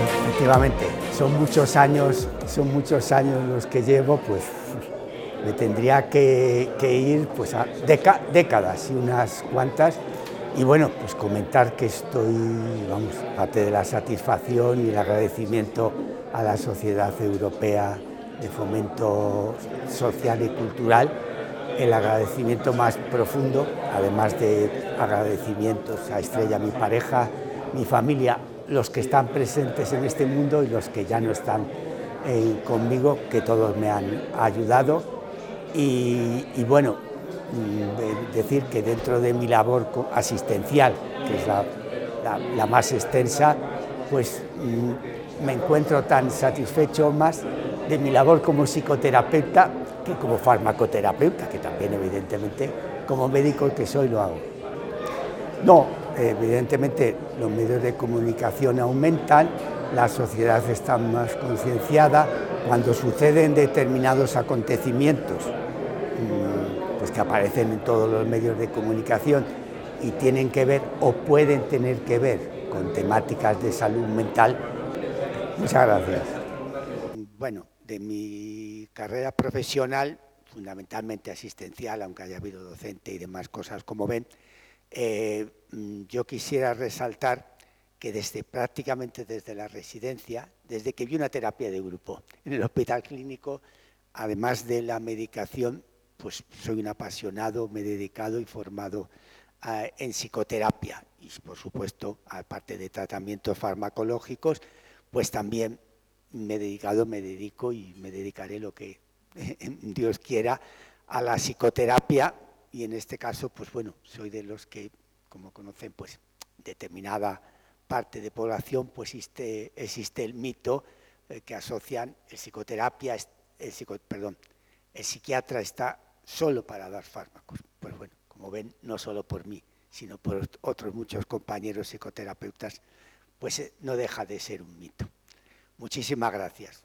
efectivamente, son muchos años, son muchos años los que llevo, pues me tendría que, ir pues a décadas y unas cuantas. Y bueno, pues comentar que estoy, vamos, parte de la satisfacción y el agradecimiento a la Sociedad Europea de Fomento Social y Cultural, el agradecimiento más profundo, además de agradecimientos a Estrella, mi pareja, mi familia, los que están presentes en este mundo y los que ya no están eh, conmigo, que todos me han ayudado. Y, bueno, mm, decir que dentro de mi labor asistencial, que es la, más extensa, pues mm, me encuentro tan satisfecho más de mi labor como psicoterapeuta que como farmacoterapeuta, que también evidentemente como médico que soy lo hago. No, evidentemente los medios de comunicación aumentan, la sociedad está más concienciada, cuando suceden determinados acontecimientos mm, pues que aparecen en todos los medios de comunicación y tienen que ver o pueden tener que ver con temáticas de salud mental. Muchas gracias. Bueno, de mi carrera profesional, fundamentalmente asistencial, aunque haya habido docente y demás cosas como ven, eh, mm, yo quisiera resaltar que desde prácticamente desde la residencia, desde que vi una terapia de grupo en el hospital clínico, además de la medicación, pues soy un apasionado, me he dedicado y formado ah, en psicoterapia y por supuesto, aparte de tratamientos farmacológicos, pues también me he dedicado, me dedico y me dedicaré lo que Dios quiera a la psicoterapia y en este caso, pues bueno, soy de los que, como conocen, pues determinada parte de población, pues existe, existe el mito eh, que asocian el psicoterapia, el, perdón, el psiquiatra está solo para dar fármacos. Pues bueno, como ven, no solo por mí, sino por otros muchos compañeros psicoterapeutas, pues eh, no deja de ser un mito. Muchísimas gracias.